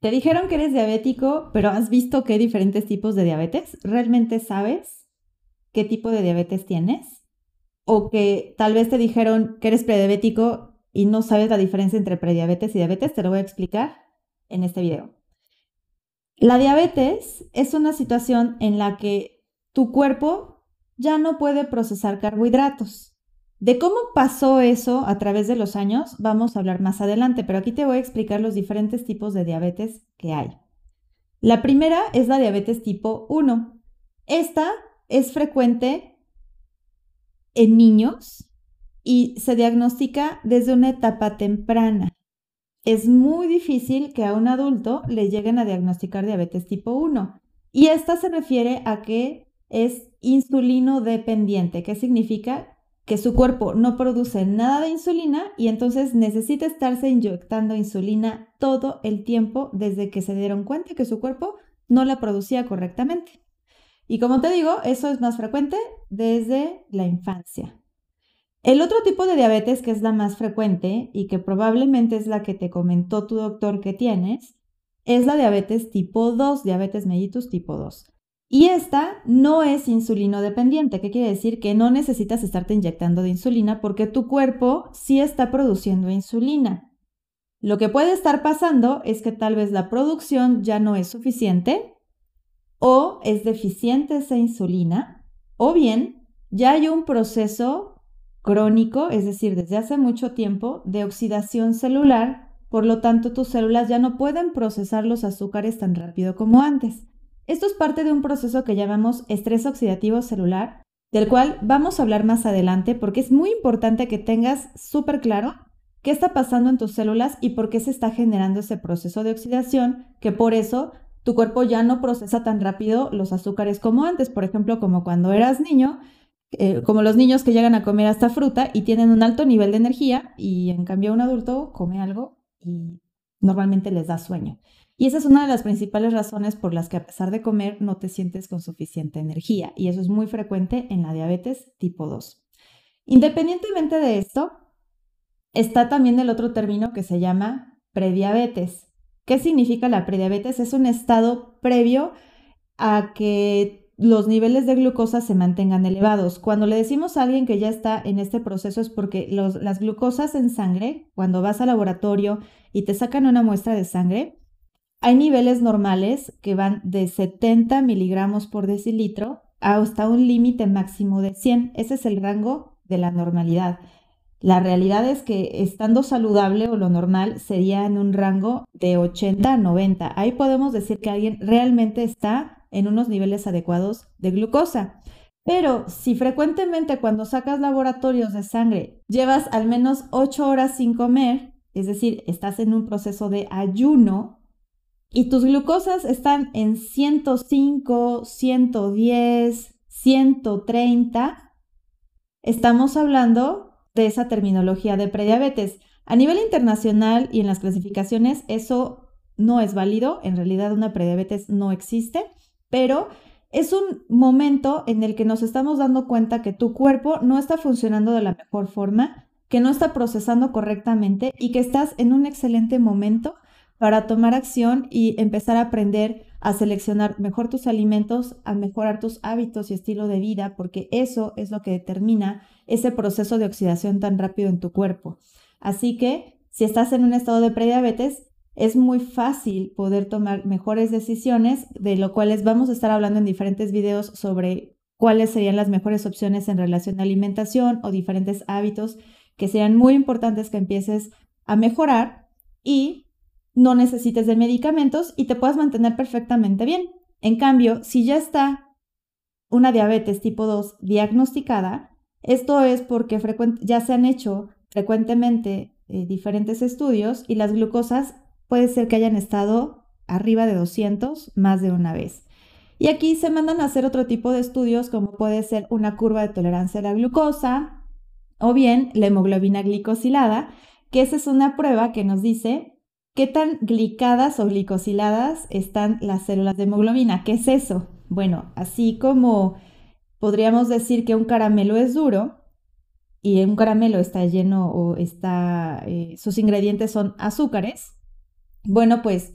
Te dijeron que eres diabético, pero has visto que hay diferentes tipos de diabetes. ¿Realmente sabes qué tipo de diabetes tienes? O que tal vez te dijeron que eres prediabético y no sabes la diferencia entre prediabetes y diabetes. Te lo voy a explicar en este video. La diabetes es una situación en la que tu cuerpo ya no puede procesar carbohidratos. De cómo pasó eso a través de los años vamos a hablar más adelante, pero aquí te voy a explicar los diferentes tipos de diabetes que hay. La primera es la diabetes tipo 1. Esta es frecuente en niños y se diagnostica desde una etapa temprana. Es muy difícil que a un adulto le lleguen a diagnosticar diabetes tipo 1 y esta se refiere a que es insulino dependiente. ¿Qué significa? Que su cuerpo no produce nada de insulina y entonces necesita estarse inyectando insulina todo el tiempo desde que se dieron cuenta que su cuerpo no la producía correctamente. Y como te digo, eso es más frecuente desde la infancia. El otro tipo de diabetes que es la más frecuente y que probablemente es la que te comentó tu doctor que tienes, es la diabetes tipo 2, diabetes mellitus tipo 2. Y esta no es insulino dependiente, ¿qué quiere decir? Que no necesitas estarte inyectando de insulina porque tu cuerpo sí está produciendo insulina. Lo que puede estar pasando es que tal vez la producción ya no es suficiente o es deficiente esa insulina o bien ya hay un proceso crónico, es decir, desde hace mucho tiempo, de oxidación celular, por lo tanto tus células ya no pueden procesar los azúcares tan rápido como antes. Esto es parte de un proceso que llamamos estrés oxidativo celular, del cual vamos a hablar más adelante porque es muy importante que tengas súper claro qué está pasando en tus células y por qué se está generando ese proceso de oxidación, que por eso tu cuerpo ya no procesa tan rápido los azúcares como antes, por ejemplo, como cuando eras niño, eh, como los niños que llegan a comer hasta fruta y tienen un alto nivel de energía y en cambio un adulto come algo y normalmente les da sueño. Y esa es una de las principales razones por las que a pesar de comer no te sientes con suficiente energía. Y eso es muy frecuente en la diabetes tipo 2. Independientemente de esto, está también el otro término que se llama prediabetes. ¿Qué significa la prediabetes? Es un estado previo a que los niveles de glucosa se mantengan elevados. Cuando le decimos a alguien que ya está en este proceso es porque las glucosas en sangre, cuando vas al laboratorio y te sacan una muestra de sangre, hay niveles normales que van de 70 miligramos por decilitro hasta un límite máximo de 100. Ese es el rango de la normalidad. La realidad es que estando saludable o lo normal sería en un rango de 80 a 90. Ahí podemos decir que alguien realmente está en unos niveles adecuados de glucosa. Pero si frecuentemente cuando sacas laboratorios de sangre llevas al menos 8 horas sin comer, es decir, estás en un proceso de ayuno, y tus glucosas están en 105, 110, 130, estamos hablando de esa terminología de prediabetes. A nivel internacional y en las clasificaciones, eso no es válido. En realidad, una prediabetes no existe, pero es un momento en el que nos estamos dando cuenta que tu cuerpo no está funcionando de la mejor forma, que no está procesando correctamente y que estás en un excelente momento para tomar acción y empezar a aprender a seleccionar mejor tus alimentos, a mejorar tus hábitos y estilo de vida, porque eso es lo que determina ese proceso de oxidación tan rápido en tu cuerpo. Así que si estás en un estado de prediabetes, es muy fácil poder tomar mejores decisiones, de lo cuales vamos a estar hablando en diferentes videos sobre cuáles serían las mejores opciones en relación a alimentación o diferentes hábitos que sean muy importantes que empieces a mejorar y no necesites de medicamentos y te puedas mantener perfectamente bien. En cambio, si ya está una diabetes tipo 2 diagnosticada, esto es porque ya se han hecho frecuentemente eh, diferentes estudios y las glucosas puede ser que hayan estado arriba de 200 más de una vez. Y aquí se mandan a hacer otro tipo de estudios como puede ser una curva de tolerancia a la glucosa o bien la hemoglobina glicosilada, que esa es una prueba que nos dice ¿Qué tan glicadas o glicosiladas están las células de hemoglobina? ¿Qué es eso? Bueno, así como podríamos decir que un caramelo es duro y un caramelo está lleno o está, eh, sus ingredientes son azúcares, bueno, pues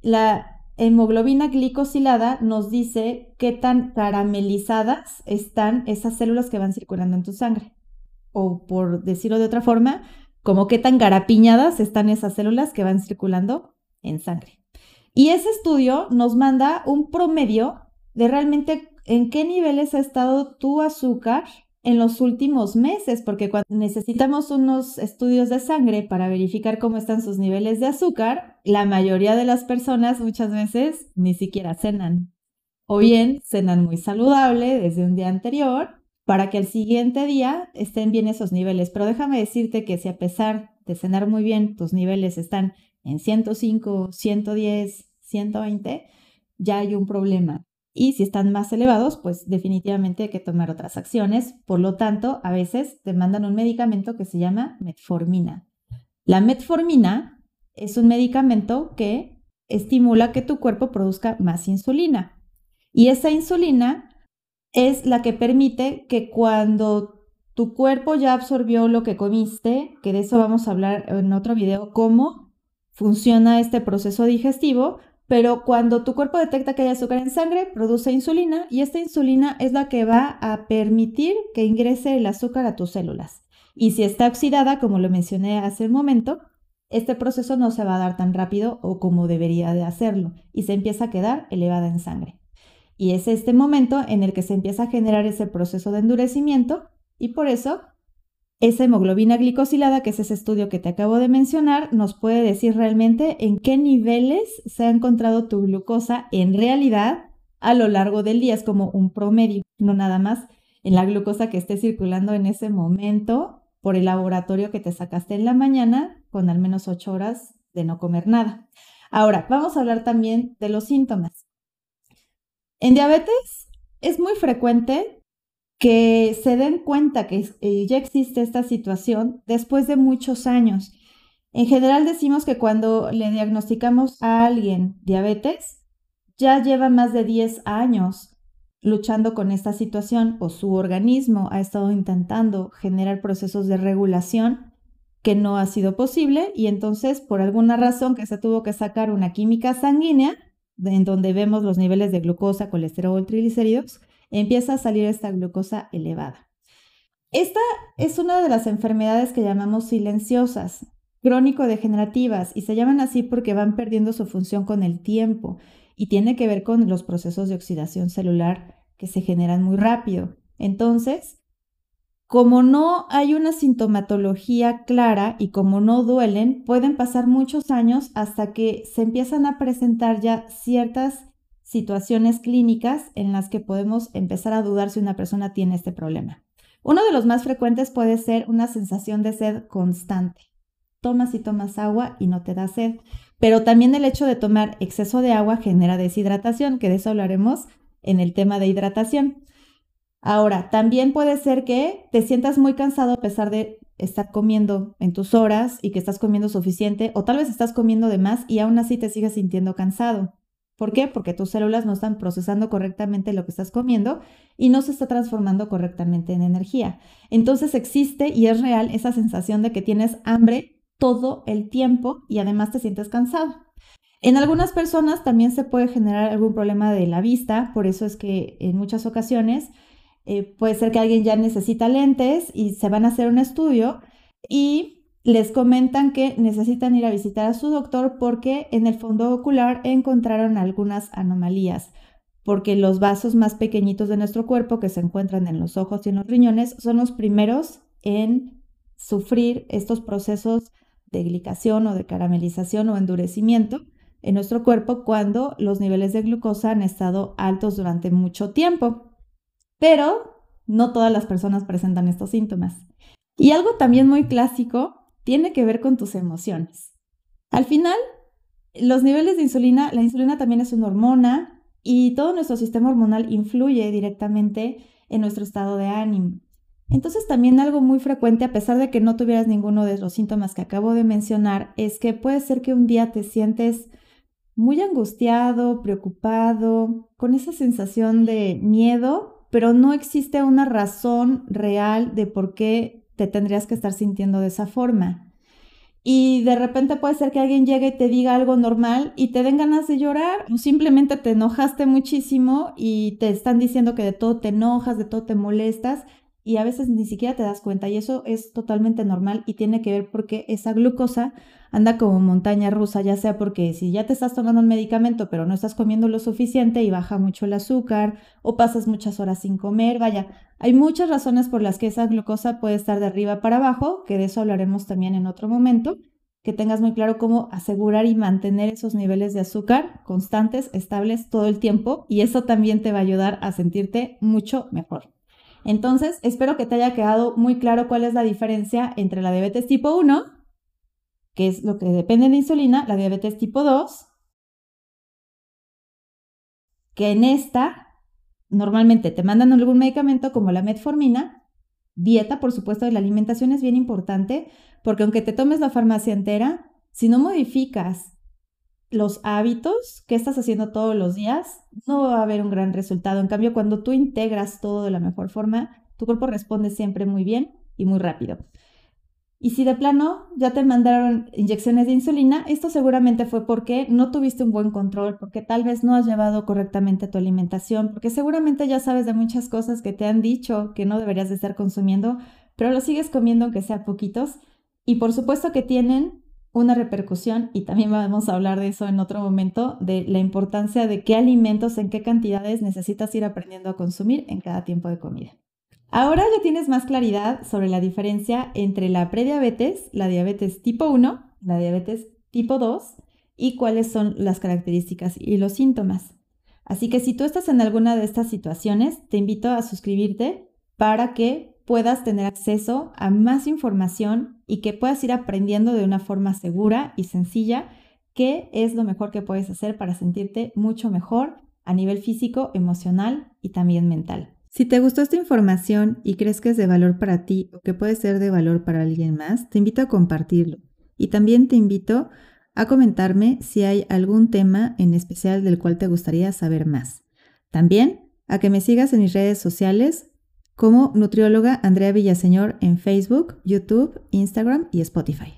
la hemoglobina glicosilada nos dice qué tan caramelizadas están esas células que van circulando en tu sangre. O por decirlo de otra forma, como qué tan garapiñadas están esas células que van circulando en sangre. Y ese estudio nos manda un promedio de realmente en qué niveles ha estado tu azúcar en los últimos meses, porque cuando necesitamos unos estudios de sangre para verificar cómo están sus niveles de azúcar, la mayoría de las personas muchas veces ni siquiera cenan. O bien cenan muy saludable desde un día anterior para que el siguiente día estén bien esos niveles. Pero déjame decirte que si a pesar de cenar muy bien, tus niveles están en 105, 110, 120, ya hay un problema. Y si están más elevados, pues definitivamente hay que tomar otras acciones. Por lo tanto, a veces te mandan un medicamento que se llama metformina. La metformina es un medicamento que estimula que tu cuerpo produzca más insulina. Y esa insulina es la que permite que cuando tu cuerpo ya absorbió lo que comiste, que de eso vamos a hablar en otro video, cómo funciona este proceso digestivo, pero cuando tu cuerpo detecta que hay azúcar en sangre, produce insulina y esta insulina es la que va a permitir que ingrese el azúcar a tus células. Y si está oxidada, como lo mencioné hace un momento, este proceso no se va a dar tan rápido o como debería de hacerlo y se empieza a quedar elevada en sangre. Y es este momento en el que se empieza a generar ese proceso de endurecimiento y por eso esa hemoglobina glicosilada, que es ese estudio que te acabo de mencionar, nos puede decir realmente en qué niveles se ha encontrado tu glucosa en realidad a lo largo del día. Es como un promedio, no nada más en la glucosa que esté circulando en ese momento por el laboratorio que te sacaste en la mañana con al menos ocho horas de no comer nada. Ahora, vamos a hablar también de los síntomas. En diabetes es muy frecuente que se den cuenta que eh, ya existe esta situación después de muchos años. En general decimos que cuando le diagnosticamos a alguien diabetes, ya lleva más de 10 años luchando con esta situación o su organismo ha estado intentando generar procesos de regulación que no ha sido posible y entonces por alguna razón que se tuvo que sacar una química sanguínea, en donde vemos los niveles de glucosa, colesterol, triglicéridos, empieza a salir esta glucosa elevada. Esta es una de las enfermedades que llamamos silenciosas, crónico-degenerativas, y se llaman así porque van perdiendo su función con el tiempo y tiene que ver con los procesos de oxidación celular que se generan muy rápido. Entonces, como no hay una sintomatología clara y como no duelen, pueden pasar muchos años hasta que se empiezan a presentar ya ciertas situaciones clínicas en las que podemos empezar a dudar si una persona tiene este problema. Uno de los más frecuentes puede ser una sensación de sed constante. Tomas y tomas agua y no te da sed, pero también el hecho de tomar exceso de agua genera deshidratación, que de eso hablaremos en el tema de hidratación. Ahora, también puede ser que te sientas muy cansado a pesar de estar comiendo en tus horas y que estás comiendo suficiente o tal vez estás comiendo de más y aún así te sigues sintiendo cansado. ¿Por qué? Porque tus células no están procesando correctamente lo que estás comiendo y no se está transformando correctamente en energía. Entonces existe y es real esa sensación de que tienes hambre todo el tiempo y además te sientes cansado. En algunas personas también se puede generar algún problema de la vista, por eso es que en muchas ocasiones eh, puede ser que alguien ya necesita lentes y se van a hacer un estudio y les comentan que necesitan ir a visitar a su doctor porque en el fondo ocular encontraron algunas anomalías, porque los vasos más pequeñitos de nuestro cuerpo que se encuentran en los ojos y en los riñones son los primeros en sufrir estos procesos de glicación o de caramelización o endurecimiento en nuestro cuerpo cuando los niveles de glucosa han estado altos durante mucho tiempo. Pero no todas las personas presentan estos síntomas. Y algo también muy clásico tiene que ver con tus emociones. Al final, los niveles de insulina, la insulina también es una hormona y todo nuestro sistema hormonal influye directamente en nuestro estado de ánimo. Entonces también algo muy frecuente, a pesar de que no tuvieras ninguno de los síntomas que acabo de mencionar, es que puede ser que un día te sientes muy angustiado, preocupado, con esa sensación de miedo pero no existe una razón real de por qué te tendrías que estar sintiendo de esa forma. y de repente puede ser que alguien llegue y te diga algo normal y te den ganas de llorar o simplemente te enojaste muchísimo y te están diciendo que de todo te enojas, de todo te molestas y a veces ni siquiera te das cuenta y eso es totalmente normal y tiene que ver porque esa glucosa anda como montaña rusa, ya sea porque si ya te estás tomando un medicamento pero no estás comiendo lo suficiente y baja mucho el azúcar o pasas muchas horas sin comer, vaya, hay muchas razones por las que esa glucosa puede estar de arriba para abajo, que de eso hablaremos también en otro momento, que tengas muy claro cómo asegurar y mantener esos niveles de azúcar constantes, estables todo el tiempo y eso también te va a ayudar a sentirte mucho mejor. Entonces, espero que te haya quedado muy claro cuál es la diferencia entre la diabetes tipo 1 que es lo que depende de insulina, la diabetes tipo 2, que en esta normalmente te mandan algún medicamento como la metformina, dieta, por supuesto, la alimentación es bien importante, porque aunque te tomes la farmacia entera, si no modificas los hábitos que estás haciendo todos los días, no va a haber un gran resultado. En cambio, cuando tú integras todo de la mejor forma, tu cuerpo responde siempre muy bien y muy rápido. Y si de plano ya te mandaron inyecciones de insulina, esto seguramente fue porque no tuviste un buen control, porque tal vez no has llevado correctamente tu alimentación, porque seguramente ya sabes de muchas cosas que te han dicho que no deberías de estar consumiendo, pero lo sigues comiendo aunque sea poquitos. Y por supuesto que tienen una repercusión, y también vamos a hablar de eso en otro momento, de la importancia de qué alimentos, en qué cantidades necesitas ir aprendiendo a consumir en cada tiempo de comida. Ahora ya tienes más claridad sobre la diferencia entre la prediabetes, la diabetes tipo 1, la diabetes tipo 2 y cuáles son las características y los síntomas. Así que si tú estás en alguna de estas situaciones, te invito a suscribirte para que puedas tener acceso a más información y que puedas ir aprendiendo de una forma segura y sencilla qué es lo mejor que puedes hacer para sentirte mucho mejor a nivel físico, emocional y también mental. Si te gustó esta información y crees que es de valor para ti o que puede ser de valor para alguien más, te invito a compartirlo. Y también te invito a comentarme si hay algún tema en especial del cual te gustaría saber más. También a que me sigas en mis redes sociales como nutrióloga Andrea Villaseñor en Facebook, YouTube, Instagram y Spotify.